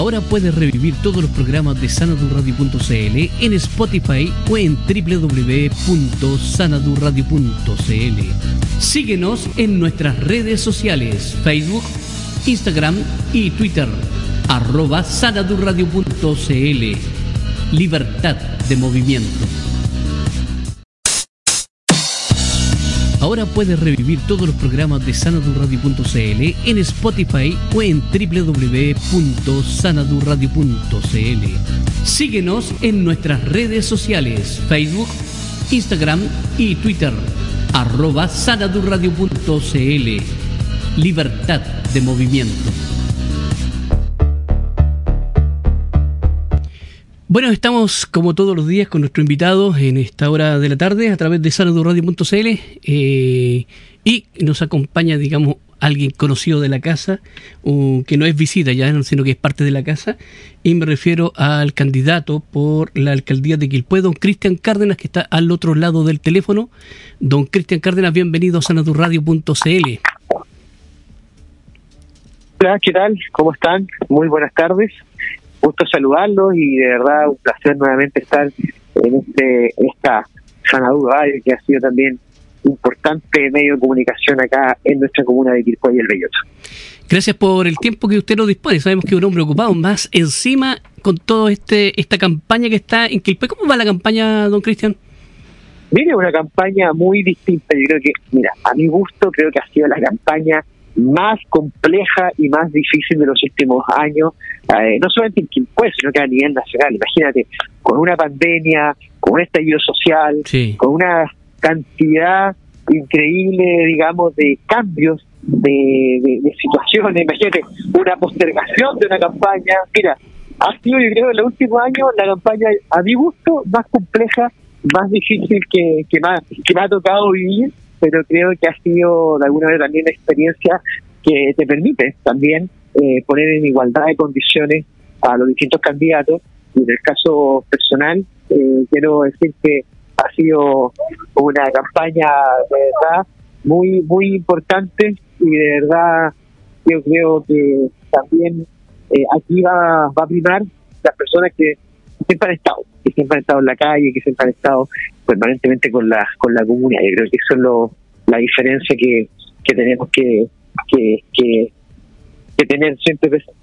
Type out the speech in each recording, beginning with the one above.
Ahora puedes revivir todos los programas de sanadurradio.cl en Spotify o en www.sanadurradio.cl. Síguenos en nuestras redes sociales, Facebook, Instagram y Twitter, arroba sanadurradio.cl. Libertad de movimiento. Ahora puedes revivir todos los programas de sanadurradio.cl en Spotify o en www.sanadurradio.cl. Síguenos en nuestras redes sociales, Facebook, Instagram y Twitter, arroba sanadurradio.cl. Libertad de movimiento. Bueno, estamos como todos los días con nuestro invitado en esta hora de la tarde a través de sanadurradio.cl eh, y nos acompaña, digamos, alguien conocido de la casa, que no es visita ya, sino que es parte de la casa, y me refiero al candidato por la alcaldía de Quilpué, don Cristian Cárdenas, que está al otro lado del teléfono. Don Cristian Cárdenas, bienvenido a sanadurradio.cl. Hola, ¿qué tal? ¿Cómo están? Muy buenas tardes gusto saludarlos y de verdad un placer nuevamente estar en este esta Sanadura que ha sido también importante medio de comunicación acá en nuestra comuna de Quilpué y el Belloto. Gracias por el tiempo que usted nos dispone. Sabemos que es un hombre ocupado, más encima con toda este, esta campaña que está en Quilpué. ¿Cómo va la campaña, don Cristian? Mire, una campaña muy distinta. Yo creo que, mira, a mi gusto creo que ha sido la campaña más compleja y más difícil de los últimos años, eh, no solamente en Quilpué, sino que a nivel nacional. Imagínate, con una pandemia, con un estallido social, con una cantidad increíble, digamos, de cambios de, de, situaciones. Imagínate, una postergación de una campaña. Mira, ha sido, yo creo, en los últimos años la campaña, a mi gusto, más compleja, más difícil que, que, más, que me ha tocado vivir pero creo que ha sido de alguna manera también una experiencia que te permite también eh, poner en igualdad de condiciones a los distintos candidatos. Y en el caso personal, eh, quiero decir que ha sido una campaña de verdad muy, muy importante y de verdad yo creo que también eh, aquí va, va a primar las personas que siempre han estado, que siempre han estado en la calle, que siempre han estado permanentemente con la con la comunidad. Yo creo que eso es lo, la diferencia que, que tenemos que, que, que, tener siempre presente.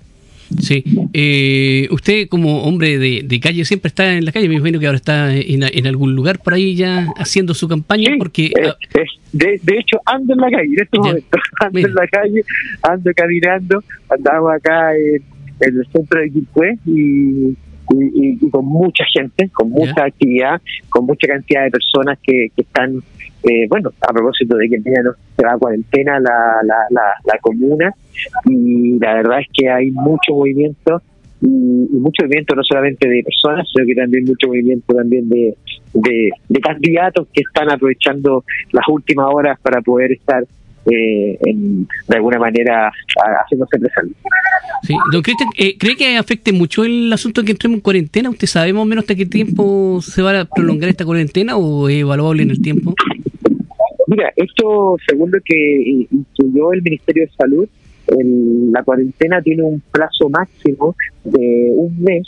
Sí, eh, usted como hombre de, de, calle siempre está en la calle, me imagino que ahora está en, en algún lugar por ahí ya haciendo su campaña, porque... Eh, eh, de, de, hecho ando en la calle en estos momentos, ando en la calle, ando caminando, andamos acá en, el centro de Quilpué y y, con mucha gente, con mucha actividad, con mucha cantidad de personas que, que están, eh, bueno, a propósito de que se va a cuarentena la, la, la, comuna y la verdad es que hay mucho movimiento y, mucho movimiento no solamente de personas, sino que también mucho movimiento también de, de, de candidatos que están aprovechando las últimas horas para poder estar eh, de alguna manera haciéndose presente. Sí, don Cristian, eh, ¿cree que afecte mucho el asunto de que entremos en cuarentena? ¿Usted sabe más o menos hasta qué tiempo se va a prolongar esta cuarentena o es evaluable en el tiempo? Mira, esto, según lo que incluyó el Ministerio de Salud, la cuarentena tiene un plazo máximo de un mes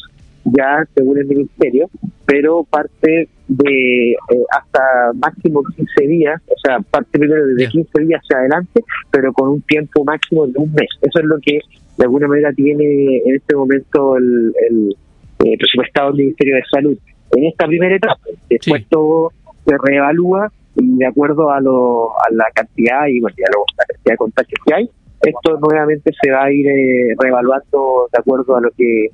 ya según el ministerio, pero parte de eh, hasta máximo 15 días, o sea, parte primero de 15 días hacia adelante, pero con un tiempo máximo de un mes. Eso es lo que de alguna manera tiene en este momento el, el eh, presupuestado del Ministerio de Salud. En esta primera etapa, después todo se reevalúa y de acuerdo a, lo, a la cantidad y bueno, la cantidad de contagios que hay, esto nuevamente se va a ir eh, reevaluando de acuerdo a lo que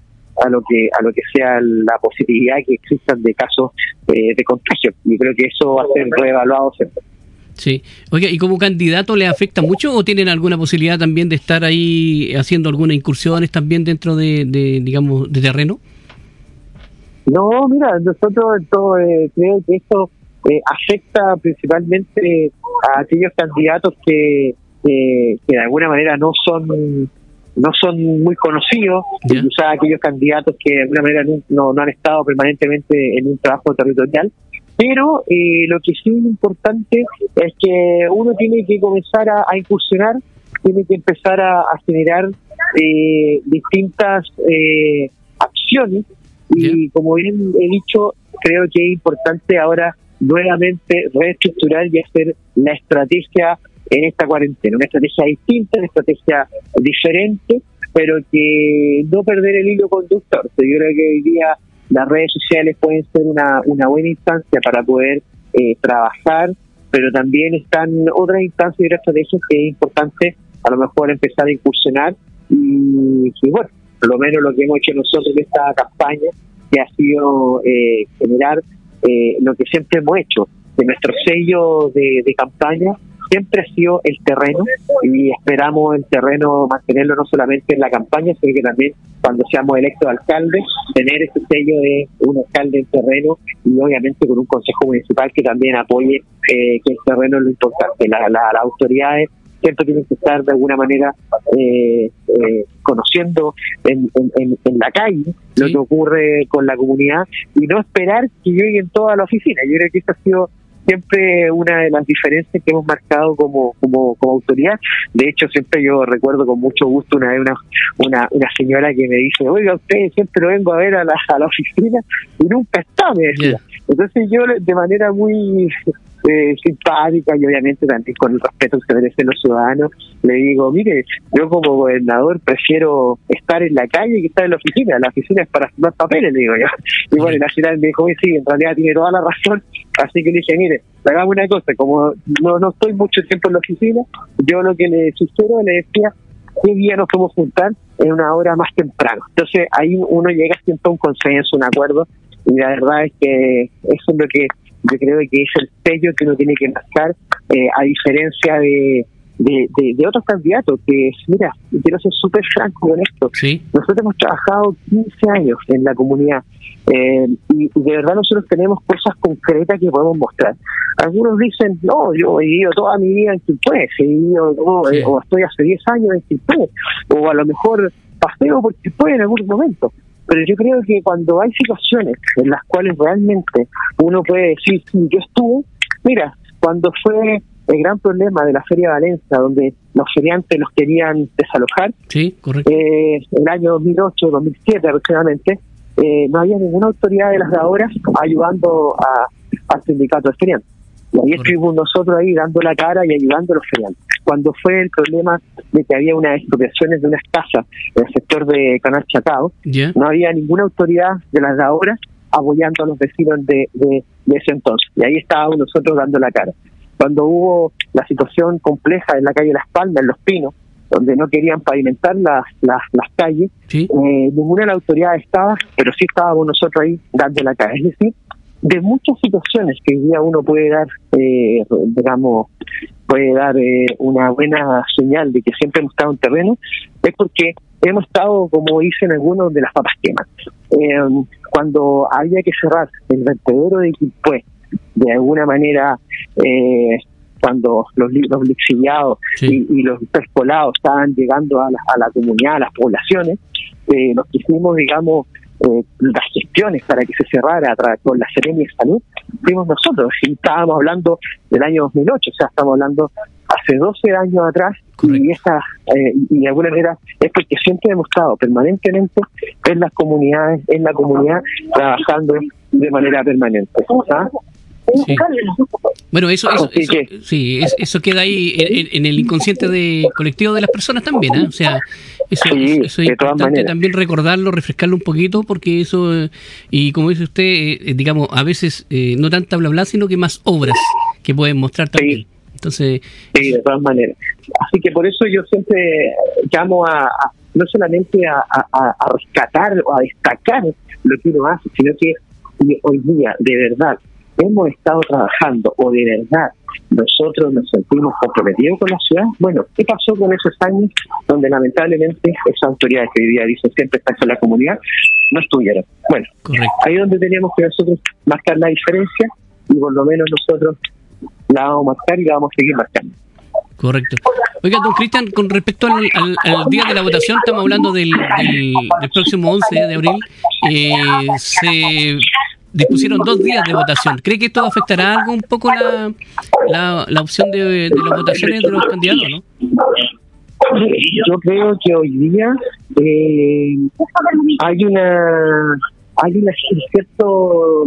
a lo que a lo que sea la posibilidad que existan de casos eh, de contagio. Y creo que eso va a ser reevaluado siempre. Sí. Oiga, ¿y como candidato le afecta mucho o tienen alguna posibilidad también de estar ahí haciendo algunas incursiones también dentro de, digamos, de terreno? No, mira, nosotros todo, eh, creo que esto eh, afecta principalmente a aquellos candidatos que, que de alguna manera no son no son muy conocidos, quizás aquellos candidatos que de alguna manera no, no, han estado permanentemente en un trabajo territorial. Pero eh, lo que sí es importante es que uno tiene que comenzar a, incursionar, tiene que empezar a, generar eh, distintas eh, acciones. Y como bien he dicho, creo que es importante ahora nuevamente reestructurar y hacer la estrategia en esta cuarentena, una estrategia distinta, una estrategia diferente, pero que no perder el hilo conductor. Yo creo que hoy día las redes sociales pueden ser una, una buena instancia para poder eh, trabajar, pero también están otras instancias y otras estrategias que es importante a lo mejor empezar a incursionar y, bueno, por lo menos lo que hemos hecho nosotros en esta campaña, que ha sido eh, generar eh, lo que siempre hemos hecho, de nuestro sello de campaña siempre ha sido el terreno y esperamos el terreno mantenerlo no solamente en la campaña, sino que también cuando seamos electos alcaldes, tener ese sello de un alcalde en terreno y obviamente con un consejo municipal que también apoye eh, que el terreno es lo importante. La, las autoridades siempre tienen que estar de alguna manera eh, eh, conociendo en, en, la calle lo que ocurre con la comunidad y no esperar que lleguen toda la oficina. Yo creo que eso ha sido siempre una de las diferencias que hemos marcado como, como, como autoridad. De hecho, siempre yo recuerdo con mucho gusto una vez una, una, una señora que me dice, oiga, usted siempre lo vengo a ver a la, a la oficina y nunca está, me decía. Entonces yo de manera muy eh, simpática y obviamente también con el respeto que se merecen los ciudadanos, le digo, mire, yo como gobernador prefiero estar en la calle que estar en la oficina, la oficina es para firmar papeles, le digo yo. Y bueno, la ciudad me dijo, sí, en realidad tiene toda la razón, así que le dije, mire, hagamos una cosa, como no, no estoy mucho tiempo en la oficina, yo lo que le sugiero, le decía, qué día nos podemos juntar en una hora más temprano. Entonces ahí uno llega siempre a un consenso, un acuerdo, y la verdad es que eso es lo que yo creo que es el sello que uno tiene que marcar, eh, a diferencia de, de, otros candidatos, que mira, quiero ser súper franco con esto, nosotros hemos trabajado 15 años en la comunidad eh, y, de verdad nosotros tenemos cosas concretas que podemos mostrar. Algunos dicen, no, yo he vivido toda mi vida en Quilpué, he vivido, eh, o estoy hace 10 años en Quilpué, o a lo mejor paseo por Quilpué en algún momento. Pero yo creo que cuando hay situaciones en las cuales realmente uno puede decir, sí, yo estuve, mira, cuando fue el gran problema de la Feria de Valencia, donde los feriantes los querían desalojar, sí, correcto. Eh, el año 2008, 2007 aproximadamente, eh, no había ninguna autoridad de las de ahora ayudando a, al sindicato de feriantes. Y ahí estuvimos nosotros ahí dando la cara y ayudando a los feriantes. Cuando fue el problema de que había unas expropiaciones de unas casas en el sector de Canal Chacao, no había ninguna autoridad de las de ahora apoyando a los vecinos de, de, ese entonces. Y ahí estábamos nosotros dando la cara. Cuando hubo la situación compleja en la calle Las Palmas, en Los Pinos, donde no querían pavimentar las, las, las calles, eh, ninguna de las autoridades estaba, pero sí estábamos nosotros ahí dando la cara. Es decir, de muchas situaciones que hoy día uno puede dar, eh, digamos, puede dar eh, una buena señal de que siempre hemos estado en terreno, es porque hemos estado, como dicen algunos, de las papas quemas. Eh, cuando había que cerrar el vertedero de Quilpué, de alguna manera, eh, cuando los, los lixiviados y, los prespolados estaban llegando a la, a la comunidad, a las poblaciones, eh, nos quisimos, digamos, eh, las gestiones para que se cerrara con la Serenia de Salud, fuimos nosotros. Y estábamos hablando del año 2008, o sea, estamos hablando hace 12 años atrás. Y, esta, eh, y de alguna manera es porque siempre hemos estado permanentemente en las comunidades, en la comunidad, trabajando de manera permanente. ¿Ah? Bueno, eso, eso, sí, eso queda ahí en, el inconsciente de colectivo de las personas también, ¿eh? O sea, eso, es importante también recordarlo, refrescarlo un poquito, porque eso, y como dice usted, eh, digamos, a veces eh, no tanta bla bla, sino que más obras que pueden mostrar también. Entonces, sí, de todas maneras. Así que por eso yo siempre llamo a, no solamente a, a, rescatar o a destacar lo que uno hace, sino que hoy día, de verdad, hemos estado trabajando o de verdad nosotros nos sentimos comprometidos con la ciudad, bueno, ¿qué pasó con esos años donde lamentablemente esas autoridades que hoy día dicen siempre están en la comunidad no estuvieron? Bueno, ahí es donde teníamos que nosotros marcar la diferencia y por lo menos nosotros la vamos a marcar y la vamos a seguir marcando. Correcto. Oiga, don Cristian, con respecto al, día de la votación, estamos hablando del, del, próximo 11 de abril, eh, se dispusieron dos días de votación. ¿Cree que esto afectará algo un poco la, la, opción de, las votaciones de los candidatos, no? Yo creo que hoy día eh, hay una hay un cierto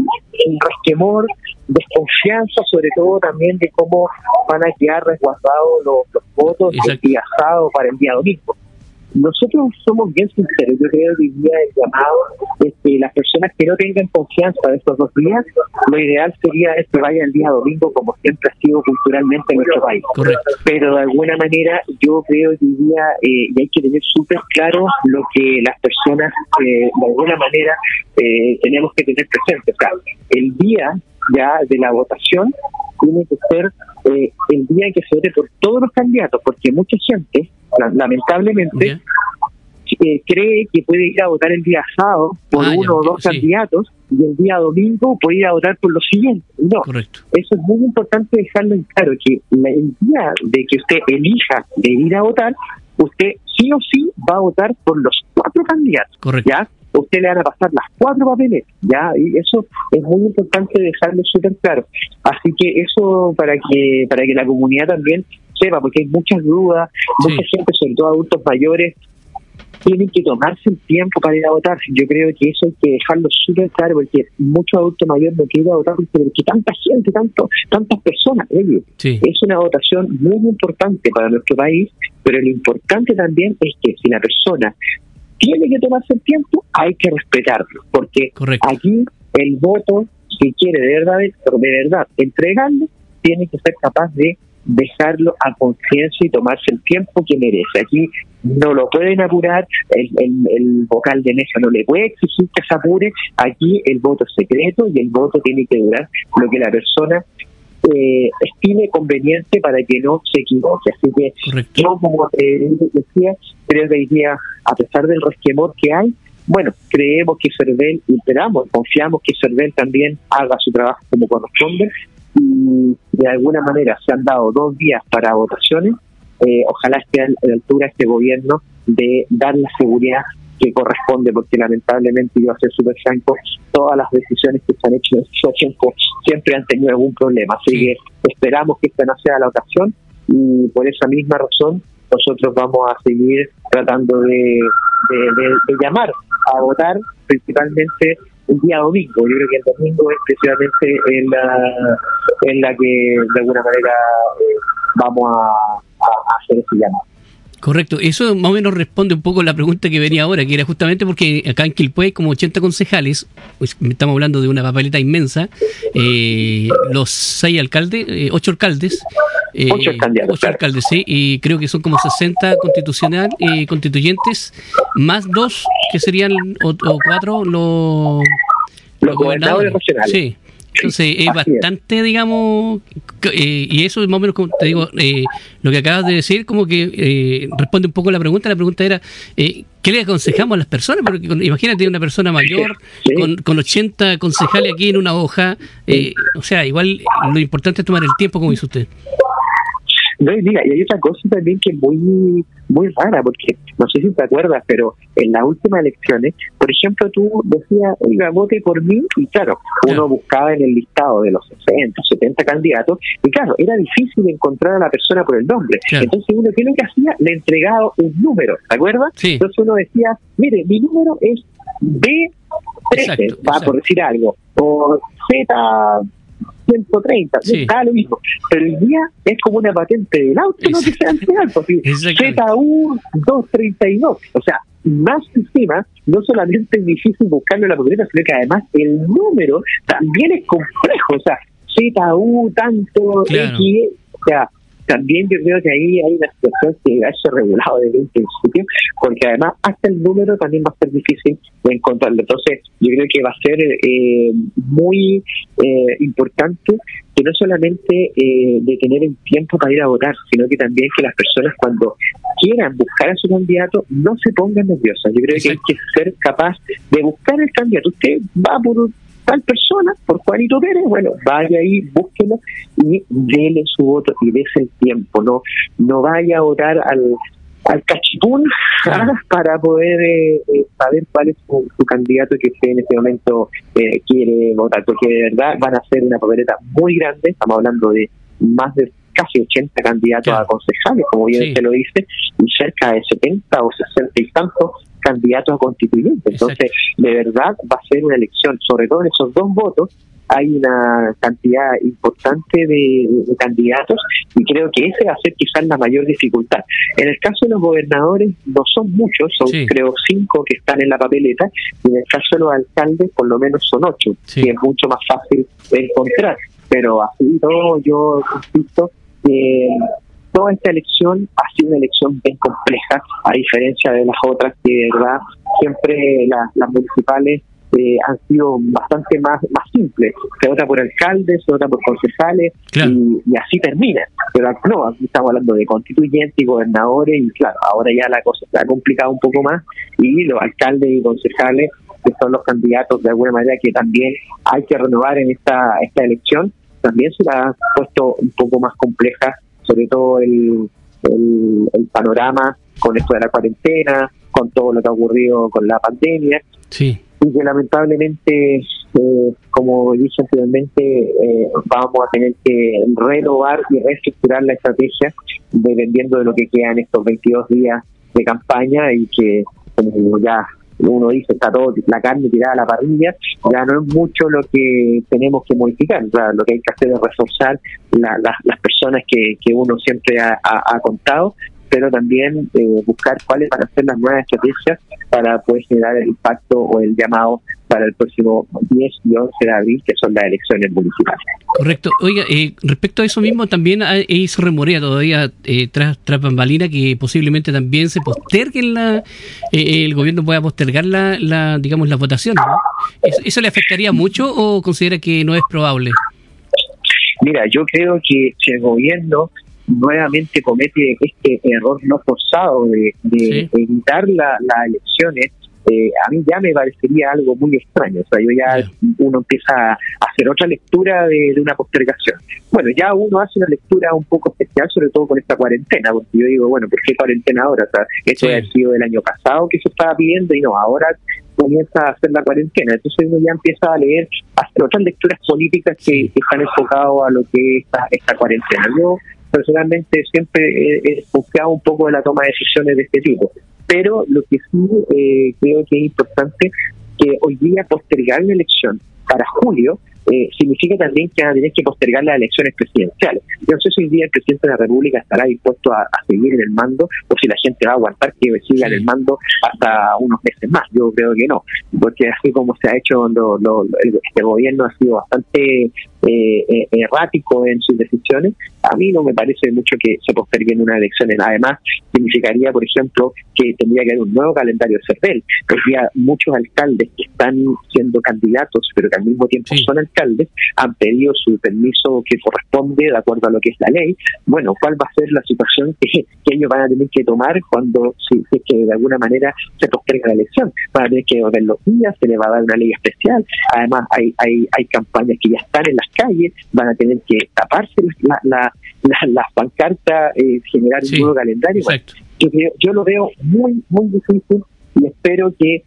resquemor, desconfianza, sobre todo también de cómo van a quedar resguardados los, votos del día sábado para el día domingo. Nosotros somos bien sinceros, yo creo que hoy día el llamado es que las personas que no tengan confianza de estos dos días, lo ideal sería que vayan el día domingo como siempre ha sido culturalmente en nuestro país. Pero de alguna manera yo creo que hoy día eh, hay que tener súper claro lo que las personas eh, de alguna manera eh, tenemos que tener presente. O el día ya de la votación tiene que ser eh, el día en que se vote por todos los candidatos, porque mucha gente, lamentablemente, eh, cree que puede ir a votar el día sábado por ah, uno o dos candidatos y el día domingo puede ir a votar por los siguientes. No, eso es muy importante dejarlo en claro, que el día de que usted elija de ir a votar, usted sí o sí va a votar por los cuatro candidatos. Correcto. ¿ya? usted le van a pasar las cuatro papeles, ¿ya? Y eso es muy importante dejarlo súper claro. Así que eso para que para que la comunidad también sepa, porque hay muchas dudas, mucha gente, sobre todo adultos mayores, tienen que tomarse el tiempo para ir a votar. Yo creo que eso hay que dejarlo súper claro, porque muchos adultos mayores no quieren ir a votar porque tanta gente, tanto, tantas personas, es una votación muy importante para nuestro país, pero lo importante también es que si la persona tiene que tomarse el tiempo, hay que respetarlo, porque aquí el voto, si quiere de verdad, de verdad entregarlo, tiene que ser capaz de dejarlo a conciencia y tomarse el tiempo que merece. Aquí no lo pueden apurar, el, el, vocal de mesa no le puede exigir que se apure, aquí el voto es secreto y el voto tiene que durar lo que la persona eh, estime conveniente para que no se equivoque. Así que yo, como decía, creo que hoy día, a pesar del resquemor que hay, bueno, creemos que Cervel, esperamos, confiamos que Cervel también haga su trabajo como corresponde y de alguna manera se han dado dos días para votaciones. Eh, ojalá esté a la altura este gobierno de dar la seguridad que corresponde, porque lamentablemente, yo a ser súper franco, todas las decisiones que se han hecho en este tiempo siempre han tenido algún problema. Así que esperamos que esta no sea la ocasión y por esa misma razón nosotros vamos a seguir tratando de, de, llamar a votar principalmente el día domingo. Yo creo que el domingo es precisamente en la, en la que de alguna manera eh, vamos a, hacer ese llamado. Correcto, eso más o menos responde un poco a la pregunta que venía ahora, que era justamente porque acá en Quilpué hay como 80 concejales, pues estamos hablando de una papeleta inmensa, eh, los seis alcaldes, eh, ocho alcaldes, eh, ocho, alcaldes, sí, y creo que son como 60 constitucional, constituyentes, más dos que serían, o, cuatro, los, los, gobernadores, nacionales. Sí. Entonces es bastante, digamos, eh, y eso es más o menos como te digo, eh, lo que acabas de decir, como que eh, responde un poco a la pregunta. La pregunta era, ¿qué le aconsejamos a las personas? Porque imagínate una persona mayor con, con 80 concejales aquí en una hoja, o sea, igual lo importante es tomar el tiempo, como dice usted. No, y mira, y hay otra cosa también que es muy, muy rara, porque no sé si te acuerdas, pero en las últimas elecciones, por ejemplo, tú decías, oiga, vote por mí, y claro, uno buscaba en el listado de los 60, 70 candidatos, y claro, era difícil encontrar a la persona por el nombre. Entonces uno, ¿qué es lo que hacía? Le entregaba un número, ¿te acuerdas? Entonces uno decía, mire, mi número es B13, va por decir algo, o Z 130, sí. está lo mismo. Pero el día es como una patente del auto, no que sea real, porque ZU 232, o sea, más encima, no solamente es difícil buscarlo en la papeleta, sino que además el número también es complejo, o sea, ZU tanto X, o sea, también yo creo que ahí hay una situación que ha sido regulado desde un principio, porque además hasta el número también va a ser difícil de encontrarlo. Entonces, yo creo que va a ser eh, muy eh, importante que no solamente eh, de tener el tiempo para ir a votar, sino que también que las personas cuando quieran buscar a su candidato no se pongan nerviosas. Yo creo que hay que ser capaz de buscar el candidato. Usted va por un tal persona, por Juanito Pérez, bueno, vaya ahí, búsquelo y dele su voto y dése el tiempo, no no vaya a votar al, al cachipún para poder eh, eh, saber cuál es su, candidato que usted en este momento eh, quiere votar, porque de verdad van a ser una papeleta muy grande, estamos hablando de más de casi 80 candidatos a concejales, como bien se lo dice, y cerca de 70 o 60 y tantos candidatos a constituyentes. Entonces, de verdad va a ser una elección, sobre todo en esos dos votos, hay una cantidad importante de, candidatos y creo que ese va a ser quizás la mayor dificultad. En el caso de los gobernadores no son muchos, son creo cinco que están en la papeleta y en el caso de los alcaldes por lo menos son ocho, que es mucho más fácil encontrar. Pero así todo yo insisto que toda esta elección ha sido una elección bien compleja, a diferencia de las otras que de verdad siempre las municipales eh, han sido bastante más más simples. Se vota por alcaldes, se vota por concejales y, así termina. Pero no, aquí estamos hablando de constituyentes y gobernadores y claro, ahora ya la cosa se ha complicado un poco más y los alcaldes y concejales que son los candidatos de alguna manera que también hay que renovar en esta esta elección, también se la ha puesto un poco más compleja, sobre todo el, el panorama con esto de la cuarentena, con todo lo que ha ocurrido con la pandemia. Sí y que lamentablemente, eh, como dije anteriormente, eh, vamos a tener que renovar y reestructurar la estrategia dependiendo de lo que quedan estos 22 días de campaña y que, como ya uno dice, está todo la carne tirada a la parrilla, ya no es mucho lo que tenemos que modificar. lo que hay que hacer es reforzar las personas que, que uno siempre ha, ha contado pero también eh, buscar cuáles van a ser las nuevas estrategias para poder generar el impacto o el llamado para el próximo 10 y 11 de abril, que son las elecciones municipales. Correcto. Oiga, eh, respecto a eso mismo, también hizo remorea todavía eh, tras, tras bambalina que posiblemente también se postergue la, eh, el gobierno pueda postergar la, la digamos, las votaciones. ¿Eso le afectaría mucho o considera que no es probable? Mira, yo creo que si el gobierno nuevamente comete este error no forzado de, evitar las elecciones, eh, a mí ya me parecería algo muy extraño. O sea, yo ya uno empieza a hacer otra lectura de, una postergación. Bueno, ya uno hace una lectura un poco especial, sobre todo con esta cuarentena, porque yo digo, bueno, ¿por qué cuarentena ahora? O sea, esto ha sido del año pasado que se estaba pidiendo y no, ahora comienza a hacer la cuarentena. Entonces uno ya empieza a leer, a hacer otras lecturas políticas que, están enfocadas a lo que es esta, esta cuarentena. Yo personalmente siempre he, buscado un poco de la toma de decisiones de este tipo. Pero lo que sí eh, creo que es importante que hoy día postergar la elección para julio eh, significa también que van a tener que postergar las elecciones presidenciales. Yo no sé si hoy día el presidente de la República estará dispuesto a, seguir en el mando o si la gente va a aguantar que siga en el mando hasta unos meses más. Yo creo que no, porque así como se ha hecho, el, este gobierno ha sido bastante eh, eh, errático en sus decisiones, a mí no me parece mucho que se posterguen unas elecciones. Además, significaría, por ejemplo, que tendría que haber un nuevo calendario CERVEL. Hoy día muchos alcaldes que están siendo candidatos, pero que al mismo tiempo son alcaldes, han pedido su permiso que corresponde de acuerdo a lo que es la ley. Bueno, ¿cuál va a ser la situación que, ellos van a tener que tomar cuando, si, es que de alguna manera se posterga la elección? Van a tener que ver los días, se les va a dar una ley especial. Además, hay, hay, hay campañas que ya están en las calles, van a tener que taparse la, la, la, pancartas, eh, generar un nuevo calendario. yo, yo lo veo muy, muy difícil y espero que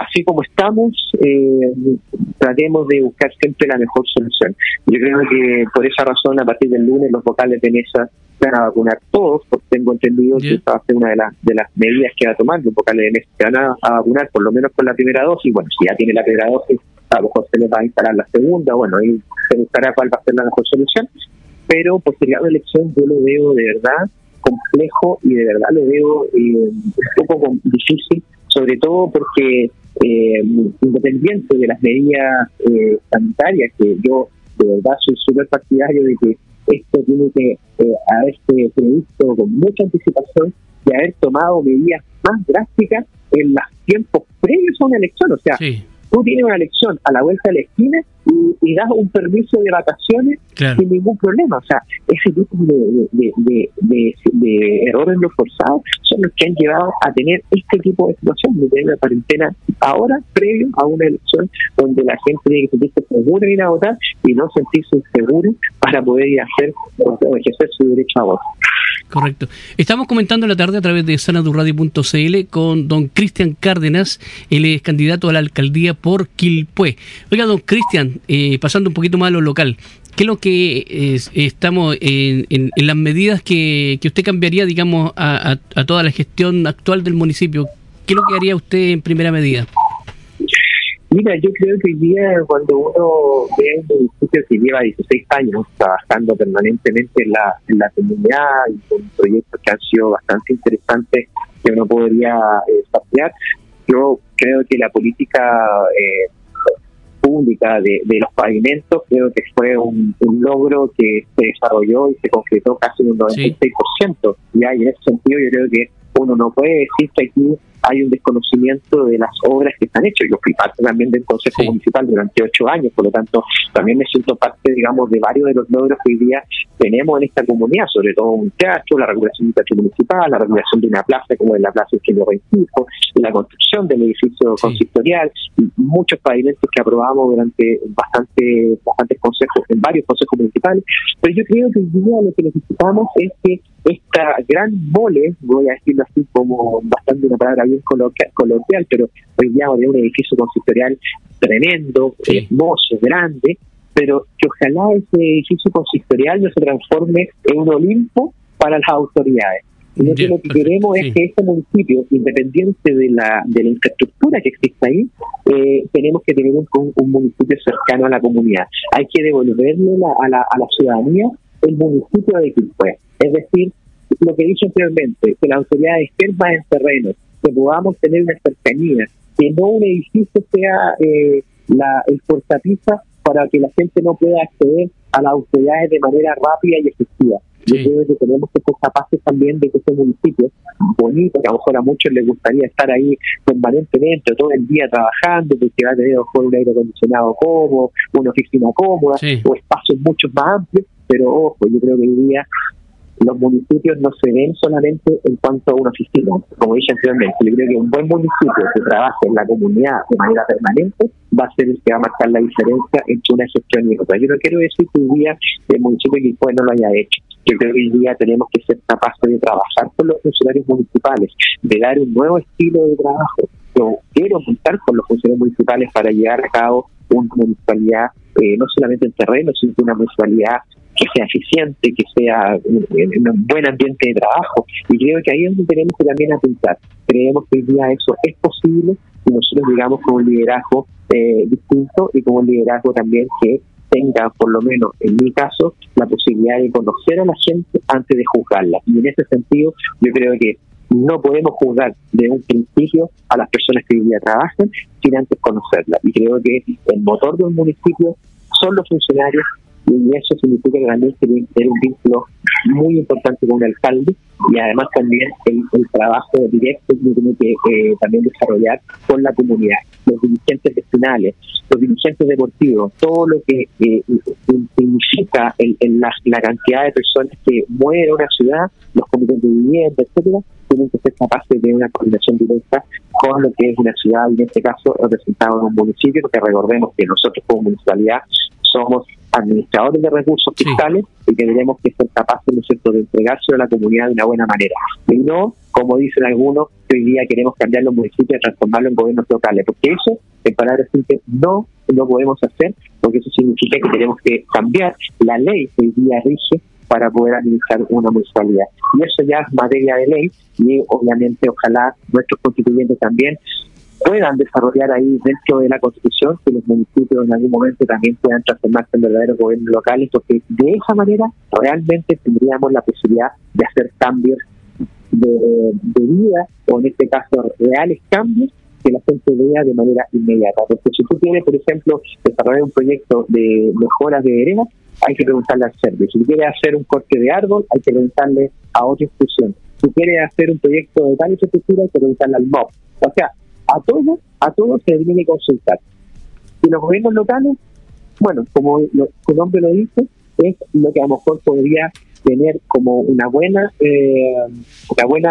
así como estamos, eh, tratemos de buscar siempre la mejor solución. Yo creo que por esa razón, a partir del lunes, los vocales de mesa van a vacunar todos, porque tengo entendido que esta va a ser una de las, de las medidas que va a tomar, los vocales de mesa se van a, a, vacunar por lo menos con la primera dosis. Bueno, si ya tiene la primera dosis, a lo mejor se les va a instalar la segunda, bueno, ahí se buscará cuál va a ser la mejor solución, pero posterior a la elección yo lo veo de verdad complejo y de verdad lo veo eh, un poco difícil, sobre todo porque eh, independiente de las medidas eh, sanitarias, que yo de verdad soy súper partidario de que esto tiene que eh, haberse previsto con mucha anticipación y haber tomado medidas más drásticas en los tiempos previos a una elección. O sea, tú tienes una elección a la vuelta de la esquina y, das un permiso de vacaciones sin ningún problema. O sea, ese tipo de, de, errores no forzados son los que han llevado a tener este tipo de situación, de tener la cuarentena ahora, previo a una elección donde la gente tiene que sentirse segura de ir a votar y no sentirse inseguro para poder ir a hacer o ejercer su derecho a votar. Correcto. Estamos comentando la tarde a través de sanadurradio.cl con don Cristian Cárdenas, él es candidato a la alcaldía por Quilpué. Oiga, don Cristian, eh, pasando un poquito más a lo local, ¿qué es lo que estamos en, las medidas que, que, usted cambiaría, digamos, a, a, toda la gestión actual del municipio? ¿Qué es lo que haría usted en primera medida? Mira, yo creo que hoy día cuando uno ve un municipio que lleva 16 años trabajando permanentemente en la, en la comunidad y con proyectos que han sido bastante interesantes que uno podría eh, yo creo que la política eh, pública de, los pavimentos creo que fue un, logro que se desarrolló y se concretó casi un 96%. Y en ese sentido yo creo que uno no puede decir que aquí hay un desconocimiento de las obras que están hechas. Yo fui parte también del Consejo Municipal durante ocho años, por lo tanto, también me siento parte, digamos, de varios de los logros que hoy día tenemos en esta comunidad, sobre todo un teatro, la regulación de un teatro municipal, la regulación de una plaza como es la Plaza Ingenio 25, la construcción del edificio consistorial, y muchos pavimentos que aprobamos durante bastante, bastantes consejos, en varios consejos municipales. Pero yo creo que hoy día lo que necesitamos es que esta gran mole, voy a decirlo así como bastante una palabra bien coloquial, pero hoy día un edificio consistorial tremendo, hermoso, grande, pero que ojalá ese edificio consistorial no se transforme en un Olimpo para las autoridades. Y lo que queremos es que este municipio, independiente de la, de la infraestructura que existe ahí, eh, tenemos que tener un, un, municipio cercano a la comunidad. Hay que devolverle a, la, a la ciudadanía el municipio de Quilpué. Es decir, lo que dije anteriormente, que la autoridad estén más en terreno, que podamos tener una cercanía, que no un edificio sea eh, la, el portapiza para que la gente no pueda acceder a las autoridades de manera rápida y efectiva. Yo creo que tenemos que ser capaces también de que este municipio bonito, que a lo mejor a muchos les gustaría estar ahí permanentemente, todo el día trabajando, porque va a tener a lo mejor un aire acondicionado cómodo, una oficina cómoda, o espacios mucho más amplios, pero ojo, yo creo que hoy día los municipios no se ven solamente en cuanto a una oficina. Como dije anteriormente, yo creo que un buen municipio que trabaje en la comunidad de manera permanente va a ser el que va a marcar la diferencia entre una gestión y otra. Yo no quiero decir que hoy día el municipio de Quilpue no lo haya hecho. Yo creo que hoy día tenemos que ser capaces de trabajar con los funcionarios municipales, de dar un nuevo estilo de trabajo. Yo quiero contar con los funcionarios municipales para llevar a cabo una municipalidad eh, no solamente en terreno, sino una municipalidad que sea eficiente, que sea en un buen ambiente de trabajo. Y creo que ahí es donde tenemos que también apuntar. Creemos que hoy día eso es posible y nosotros digamos con un liderazgo eh, distinto y con un liderazgo también que tenga, por lo menos en mi caso, la posibilidad de conocer a la gente antes de juzgarla. Y en ese sentido, yo creo que no podemos juzgar de un principio a las personas que hoy día trabajan sin antes conocerla. Y creo que el motor de un municipio son los funcionarios y eso significa que también que tener un vínculo muy importante con el alcalde y además también el, trabajo directo que tiene que eh, también desarrollar con la comunidad, los dirigentes vecinales, los dirigentes deportivos, todo lo que eh, significa el, la, la, cantidad de personas que mueren una ciudad, los comités de vivienda, etcétera, tienen que ser capaces de una coordinación directa con lo que es una ciudad, y en este caso representado en un municipio, porque recordemos que nosotros como municipalidad somos administradores de recursos fiscales y que tenemos que ser capaces ¿no cierto? de entregarse a la comunidad de una buena manera. Y no, como dicen algunos, que hoy día queremos cambiar los municipios y transformarlos en gobiernos locales, porque eso, en palabras simples, no lo podemos hacer, porque eso significa que tenemos que cambiar la ley que hoy día rige para poder administrar una municipalidad. Y eso ya es materia de ley y obviamente ojalá nuestros constituyentes también puedan desarrollar ahí dentro de la Constitución que los municipios en algún momento también puedan transformarse en verdaderos gobiernos locales, porque de esa manera realmente tendríamos la posibilidad de hacer cambios de, vida, o en este caso reales cambios, que la gente vea de manera inmediata. Porque si tú quieres, por ejemplo, desarrollar un proyecto de mejoras de veredas, hay que preguntarle al servicio. Si tú quieres hacer un corte de árbol, hay que preguntarle a otra institución. Si quieres hacer un proyecto de tal infraestructura, hay que preguntarle al MOB. O sea, a todos, a todos se tiene que consultar. Y los gobiernos locales, bueno, como su nombre lo dice, es lo que a lo mejor podría tener como una buena, eh, una buena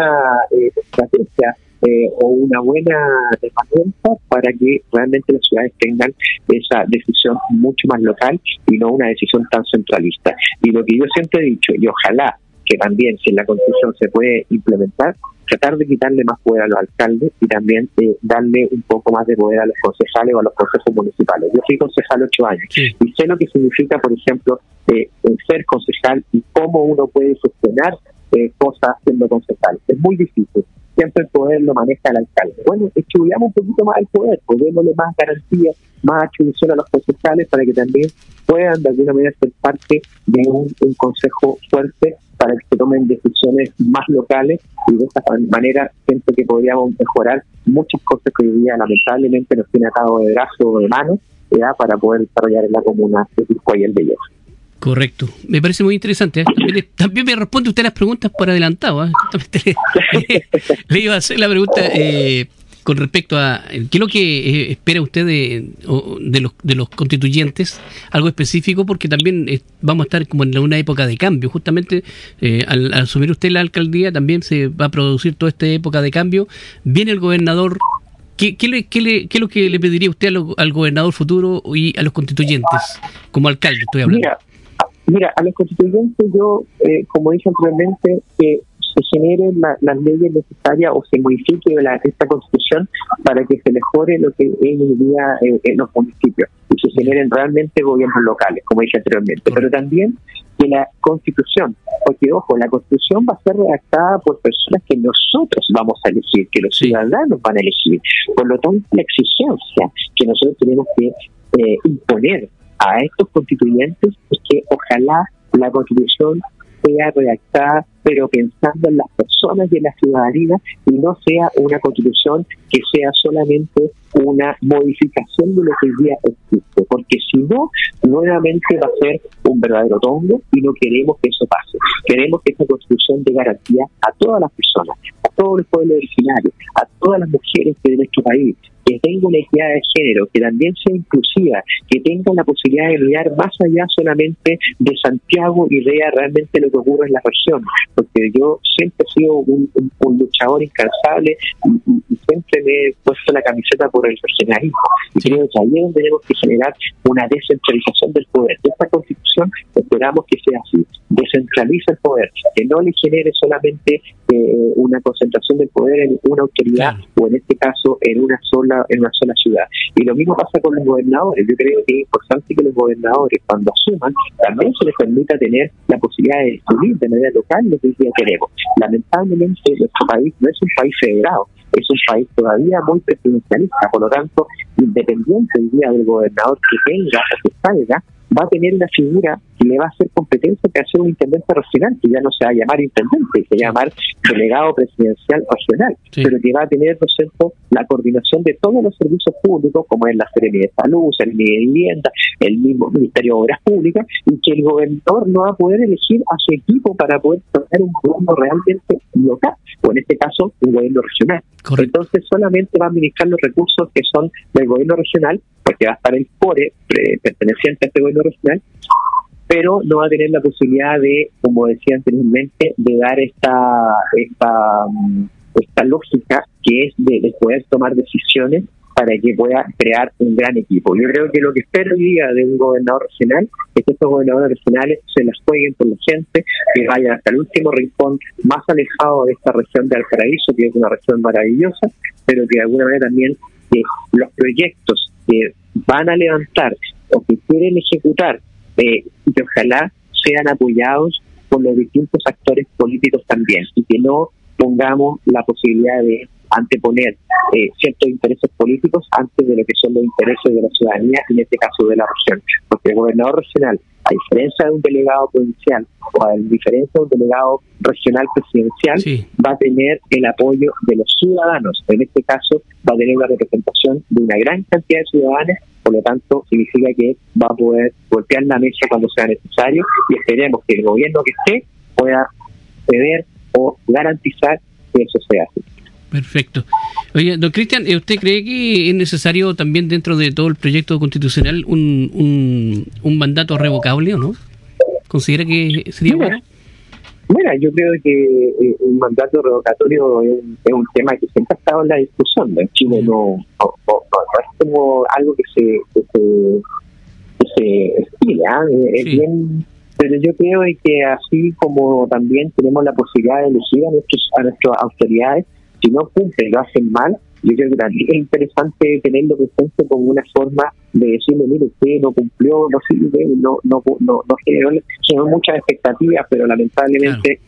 eh, estrategia eh, o una buena herramienta para que realmente las ciudades tengan esa decisión mucho más local y no una decisión tan centralista. Y lo que yo siempre he dicho, y ojalá que también si en la Constitución se puede implementar, tratar de quitarle más poder a los alcaldes y también eh, darle un poco más de poder a los concejales o a los consejos municipales. Yo fui concejal ocho años y sé lo que significa, por ejemplo, eh, ser concejal y cómo uno puede gestionar eh, cosas siendo concejal. Es muy difícil. Siempre el poder lo maneja el alcalde. Bueno, estudiamos un poquito más el poder, pues démosle más garantías, más atribución a los concejales para que también puedan de alguna manera ser parte de un, consejo fuerte para que se tomen decisiones más locales y de esta manera siento que podríamos mejorar muchas cosas que hoy día lamentablemente nos tiene atado de brazo o de mano para poder desarrollar en la comuna de Pisco y el Bello. Correcto. Me parece muy interesante. ¿eh? También, me responde usted las preguntas por adelantado. ¿eh? Le, iba a hacer la pregunta eh, con respecto a qué es lo que espera usted de, de, los, de los constituyentes, algo específico, porque también vamos a estar como en una época de cambio. Justamente al, asumir usted la alcaldía también se va a producir toda esta época de cambio. Viene el gobernador ¿Qué, le, qué, le, ¿Qué, es lo que le pediría usted al, gobernador futuro y a los constituyentes, como alcalde estoy hablando? Mira, a los constituyentes yo, eh, como dije anteriormente, que se generen las leyes necesarias o se modifique esta constitución para que se mejore lo que es hoy día eh, en los municipios y se generen realmente gobiernos locales, como dije anteriormente. Pero también que la constitución, porque ojo, la constitución va a ser redactada por personas que nosotros vamos a elegir, que los ciudadanos van a elegir. Por lo tanto, la exigencia que nosotros tenemos que eh, imponer a estos constituyentes es que ojalá la constitución sea redactada pero pensando en las personas y en la ciudadanía y no sea una constitución que sea solamente una modificación de lo que día existe, porque si no, nuevamente va a ser un verdadero tongo y no queremos que eso pase. Queremos que esta constitución dé garantía a todas las personas, a todos los pueblos originarios, a todas las mujeres de nuestro país, que tenga una equidad de género, que también sea inclusiva, que tenga la posibilidad de mirar más allá solamente de Santiago y vea realmente lo que ocurre en la región, porque yo siempre he sido un, luchador incansable y, siempre me he puesto la camiseta por el regionalismo. Y creo que ahí es donde tenemos que generar una descentralización del poder. Esta constitución esperamos que sea así, descentraliza el poder, que no le genere solamente eh, una concentración del poder en una autoridad o en este caso en una sola en una sola ciudad. Y lo mismo pasa con los gobernadores. Yo creo que es importante que los gobernadores cuando asuman también se les permita tener la posibilidad de decidir de manera local lo que hoy día queremos. Lamentablemente nuestro país no es un país federado, es un país todavía muy presidencialista, por lo tanto, independiente el día del gobernador que tenga o que salga, va a tener una figura le va a hacer competencia que hacer un intendente regional, que ya no se va a llamar intendente, se va a llamar delegado presidencial regional, pero que va a tener, ¿no la coordinación de todos los servicios públicos, como es la Seremi de Salud, Seremi de Vivienda, el mismo Ministerio de Obras Públicas, y que el gobernador no va a poder elegir a su equipo para poder tener un gobierno realmente local, o en este caso, un gobierno regional. Entonces, solamente va a administrar los recursos que son del gobierno regional, porque va a estar el CORE perteneciente a este gobierno regional, pero no va a tener la posibilidad de, como decía anteriormente, de dar esta esta, mm, esta lógica que es de, poder tomar decisiones para que pueda crear un gran equipo. Yo creo que lo que espero hoy día de un gobernador regional es que estos gobernadores regionales se las jueguen por la gente, que vayan hasta el último rincón más alejado de esta región de Alparaíso, que es una región maravillosa, pero que de alguna manera también que los proyectos que van a levantar o que quieren ejecutar eh, y que ojalá sean apoyados por los distintos actores políticos también y que no pongamos la posibilidad de anteponer eh, ciertos intereses políticos antes de lo que son los intereses de la ciudadanía, en este caso de la región. Porque el gobernador regional, a diferencia de un delegado provincial o a diferencia de un delegado regional presidencial, va a tener el apoyo de los ciudadanos. En este caso, va a tener una representación de una gran cantidad de ciudadanos por lo tanto significa que va a poder golpear la mesa cuando sea necesario y esperemos que el gobierno que esté pueda ceder o garantizar que eso sea así. Perfecto. Oye, don Cristian, ¿usted cree que es necesario también dentro de todo el proyecto constitucional un, un, un mandato revocable o no? ¿Considera que sería bueno? Mira, yo creo que eh, un mandato revocatorio es un, tema que siempre ha estado en la discusión. En Chile no, es como algo que se, que se, estila, ¿ah? es bien pero yo creo que así como también tenemos la posibilidad de elegir a, nuestros, a nuestras autoridades, si no cumplen, lo hacen mal, yo creo que es interesante tenerlo presente como una forma de decirle, mire, usted no cumplió, no sirve, no, no, no, no generó, muchas expectativas, pero lamentablemente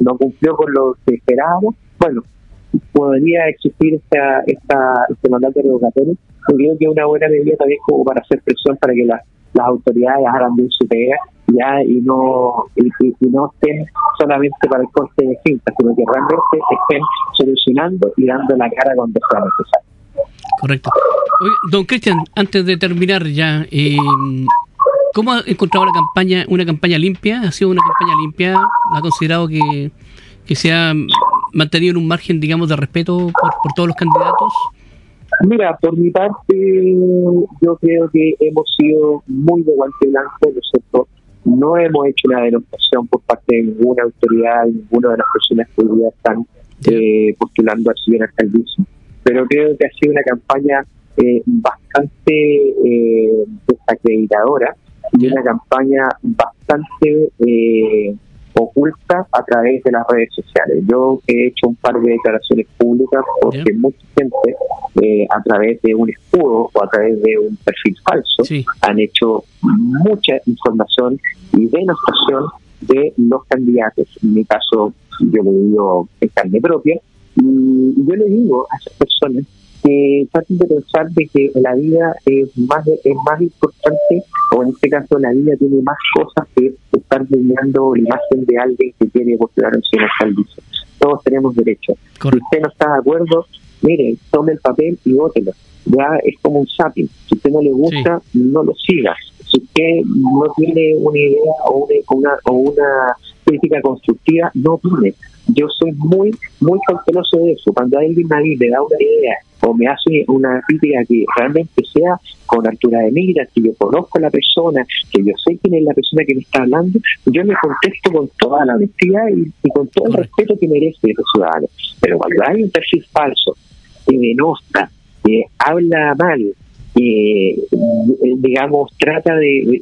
no cumplió con lo que esperábamos. Bueno, podría existir esta, esta, este mandato revocatorio. Creo que es una buena medida también como para hacer presión para que las las autoridades hagan bien su pega ya y no y, no estén solamente para el coste de cinta, sino que realmente estén solucionando y dando la cara cuando sea necesario. Correcto. don Cristian, antes de terminar ya, eh, ¿cómo ha encontrado la campaña, una campaña limpia? ¿Ha sido una campaña limpia? ¿Ha considerado que, que se ha mantenido en un margen, digamos, de respeto por, por todos los candidatos? Mira, por mi parte, yo creo que hemos sido muy de guante blanco, nosotros no hemos hecho una demostración por parte de ninguna autoridad, ninguna de las personas que hoy día están eh, postulando al señor alcaldicio. Pero creo que ha sido una campaña eh, bastante eh, desacreditadora y una campaña bastante eh, oculta a través de las redes sociales. Yo he hecho un par de declaraciones públicas porque mucha gente eh, a través de un escudo o a través de un perfil falso han hecho mucha información y denostación de los candidatos. En mi caso, yo lo digo en carne propia y yo le digo a esas personas que traten de pensar de que la vida es más es más importante o en este caso la vida tiene más cosas que estar brindando la imagen de alguien que quiere postular en su alcaldicio. Todos tenemos derecho. Si usted no está de acuerdo, mire, tome el papel y vótelo. Ya es como un zapping. Si usted no le gusta, no lo siga. Si usted no tiene una idea o una, o una crítica constructiva, no opine. Yo soy muy, muy cauteloso de eso. Cuando alguien a mí me da una idea o me hace una crítica que realmente sea con altura de mira, que yo conozco a la persona, que yo sé quién es la persona que me está hablando, yo me contesto con toda la honestidad y, con todo el respeto que merece ese ciudadano. Pero cuando hay un perfil falso, que denosta, que habla mal, que digamos trata de,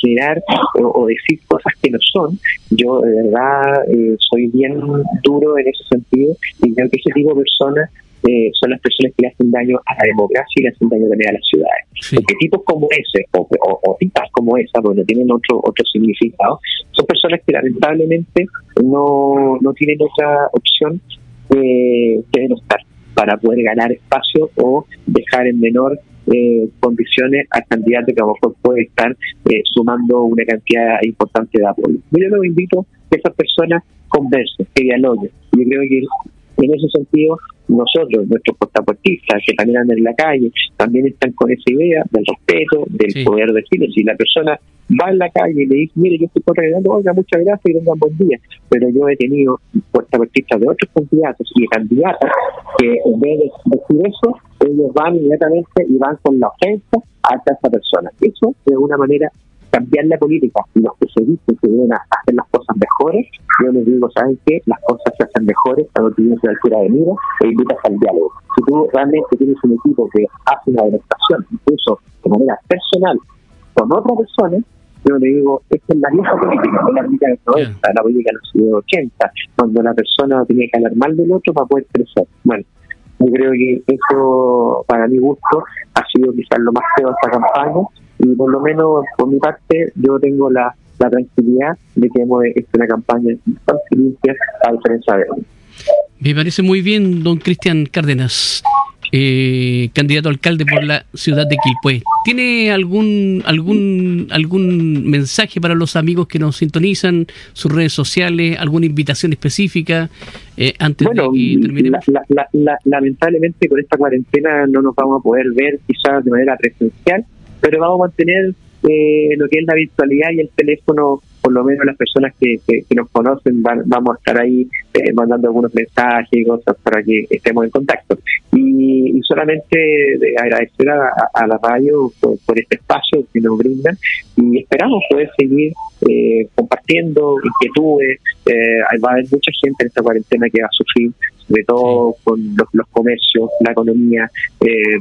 generar o, decir cosas que no son yo de verdad eh, soy bien duro en ese sentido y creo que ese tipo de personas eh, son las personas que le hacen daño a la democracia y le hacen daño también a las ciudades. Porque tipos como ese, o, o, tipas como esa, donde tienen otro otro significado, son personas que lamentablemente no, no tienen otra opción que denostar para poder ganar espacio o dejar en menor eh, condiciones al candidato que a lo mejor puede estar eh, sumando una cantidad importante de apoyo. Yo los invito que esas personas conversen, que dialoguen. Yo creo que en ese sentido nosotros, nuestros portaportistas que también andan en la calle, también están con esa idea del respeto, del poder decirlo. Si la persona va en la calle y le dice, mire, yo estoy corriendo, oiga, muchas gracias y tengan buen día. Pero yo he tenido portaportistas de otros candidatos y de candidatas que en vez de decir eso, ellos van inmediatamente y van con la ofensa hacia esa persona. Eso, de alguna manera, cambiar la política y los que se dicen que a hacer las cosas mejores, yo les digo, ¿saben qué? Las cosas se hacen mejores cuando tienes una altura de mira e invitas al diálogo. Si tú realmente tienes un equipo que hace una demostración, incluso de manera personal, con otra persona, yo le digo, esta es la vieja política, no la política de 90, la política de los 80, cuando la persona tenía que hablar mal del otro para poder crecer. Bueno, yo creo que eso, para mi gusto, ha sido quizás lo más feo de esta campaña y por lo menos por mi parte yo tengo la, tranquilidad de que hemos hecho una campaña bastante limpia a diferencia de hoy. Me parece muy bien, don Cristian Cárdenas, eh, candidato alcalde por la ciudad de Quilpué. ¿Tiene algún algún algún mensaje para los amigos que nos sintonizan, sus redes sociales, alguna invitación específica eh, antes de que terminemos? lamentablemente con esta cuarentena no nos vamos a poder ver quizás de manera presencial, pero vamos a mantener eh, lo que es la virtualidad y el teléfono, por lo menos las personas que, que, nos conocen, vamos a estar ahí eh, mandando algunos mensajes y cosas para que estemos en contacto. Y, solamente agradecer a, la radio por, este espacio que nos brindan y esperamos poder seguir eh, compartiendo inquietudes. Eh, va a haber mucha gente en esta cuarentena que va a sufrir, sobre todo con los, comercios, la economía. Eh,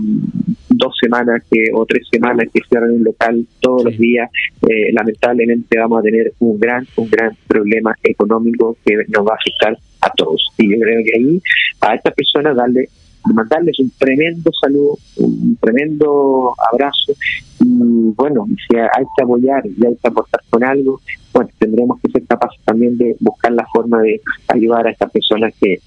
dos semanas que o tres semanas que cierran un local todos los días, eh, lamentablemente vamos a tener un gran, un gran problema económico que nos va a afectar a todos. Y yo creo que ahí a estas personas darle mandarles un tremendo saludo, un tremendo abrazo y bueno, si hay que apoyar y hay que aportar con algo, bueno, tendremos que ser capaces también de buscar la forma de ayudar a estas personas que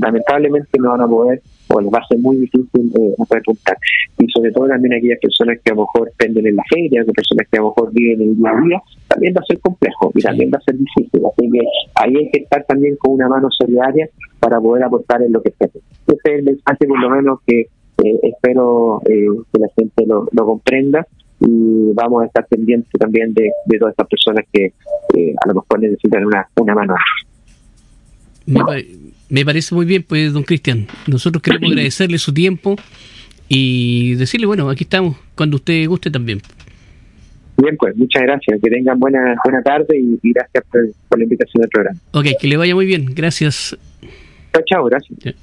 lamentablemente no van a poder o les va a ser muy difícil eh, repuntar. Y sobre todo también aquellas personas que a lo mejor venden en la feria, que personas que a lo mejor viven en el día a día, también va a ser complejo y también va a ser difícil. Así que ahí hay que estar también con una mano solidaria para poder aportar en lo que sea. Ese es el mensaje por lo menos que eh, espero eh, que la gente lo, comprenda y vamos a estar pendientes también de, todas estas personas que eh, a lo mejor necesitan una, una mano. Me parece muy bien, pues, don Cristian. Nosotros queremos agradecerle su tiempo y decirle, bueno, aquí estamos, cuando usted guste también. Bien, pues, muchas gracias. Que tengan buena, buena tarde y, gracias por, la invitación al programa. Ok, que le vaya muy bien. Gracias. Chao, chao, gracias.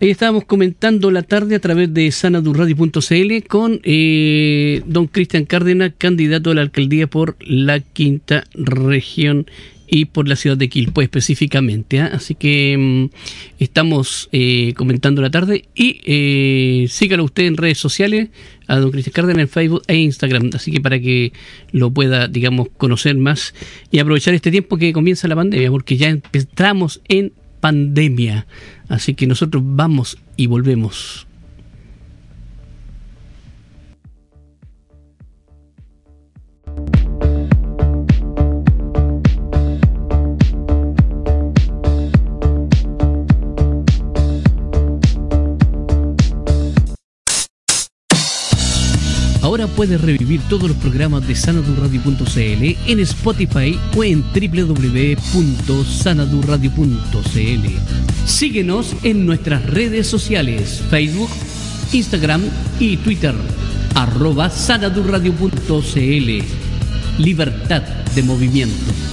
Ahí estábamos comentando la tarde a través de sanadurradio.cl con eh, don Cristian Cárdenas, candidato a la alcaldía por la quinta región y por la ciudad de Quilpue específicamente. ¿ah? Así que mm, estamos eh, comentando la tarde y eh, sígalo usted en redes sociales, a don Cristian Cárdenas en Facebook e Instagram, así que para que lo pueda, digamos, conocer más y aprovechar este tiempo que comienza la pandemia, porque ya empezamos en pandemia. Así que nosotros vamos y volvemos. Puedes revivir todos los programas de sanadurradio.cl en Spotify o en www.sanadurradio.cl. Síguenos en nuestras redes sociales, Facebook, Instagram y Twitter, arroba sanadurradio.cl. Libertad de movimiento.